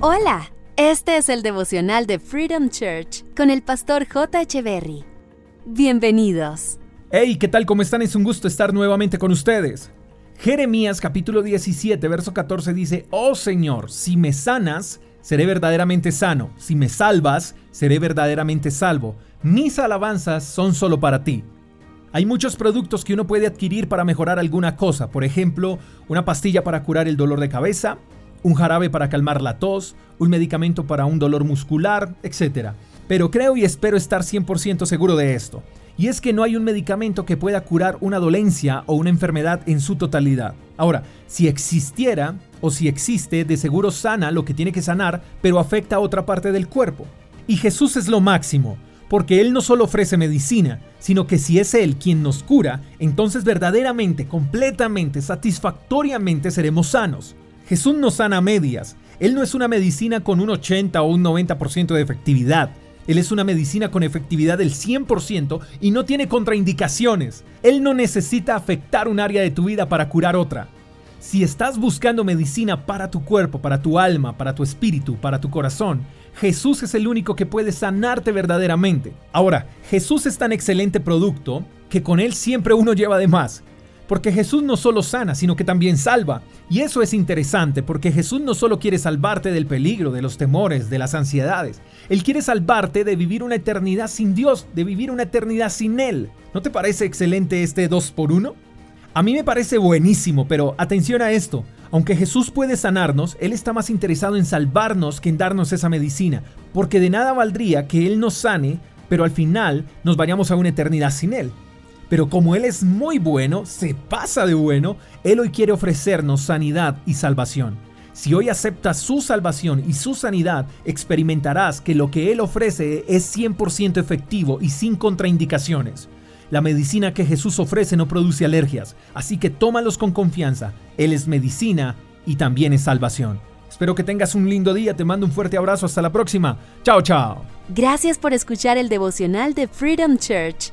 Hola, este es el devocional de Freedom Church con el pastor J. Echeverry. Bienvenidos. Hey, ¿qué tal? ¿Cómo están? Es un gusto estar nuevamente con ustedes. Jeremías capítulo 17, verso 14 dice, Oh Señor, si me sanas, seré verdaderamente sano, si me salvas, seré verdaderamente salvo. Mis alabanzas son solo para ti. Hay muchos productos que uno puede adquirir para mejorar alguna cosa, por ejemplo, una pastilla para curar el dolor de cabeza, un jarabe para calmar la tos, un medicamento para un dolor muscular, etc. Pero creo y espero estar 100% seguro de esto, y es que no hay un medicamento que pueda curar una dolencia o una enfermedad en su totalidad. Ahora, si existiera o si existe, de seguro sana lo que tiene que sanar, pero afecta a otra parte del cuerpo. Y Jesús es lo máximo, porque Él no solo ofrece medicina, sino que si es Él quien nos cura, entonces verdaderamente, completamente, satisfactoriamente seremos sanos. Jesús no sana medias. Él no es una medicina con un 80 o un 90% de efectividad. Él es una medicina con efectividad del 100% y no tiene contraindicaciones. Él no necesita afectar un área de tu vida para curar otra. Si estás buscando medicina para tu cuerpo, para tu alma, para tu espíritu, para tu corazón, Jesús es el único que puede sanarte verdaderamente. Ahora, Jesús es tan excelente producto que con Él siempre uno lleva de más. Porque Jesús no solo sana, sino que también salva. Y eso es interesante, porque Jesús no solo quiere salvarte del peligro, de los temores, de las ansiedades. Él quiere salvarte de vivir una eternidad sin Dios, de vivir una eternidad sin Él. ¿No te parece excelente este 2 por 1 A mí me parece buenísimo, pero atención a esto. Aunque Jesús puede sanarnos, Él está más interesado en salvarnos que en darnos esa medicina, porque de nada valdría que Él nos sane, pero al final nos vayamos a una eternidad sin Él. Pero como Él es muy bueno, se pasa de bueno, Él hoy quiere ofrecernos sanidad y salvación. Si hoy aceptas su salvación y su sanidad, experimentarás que lo que Él ofrece es 100% efectivo y sin contraindicaciones. La medicina que Jesús ofrece no produce alergias, así que tómalos con confianza. Él es medicina y también es salvación. Espero que tengas un lindo día, te mando un fuerte abrazo, hasta la próxima. Chao, chao. Gracias por escuchar el devocional de Freedom Church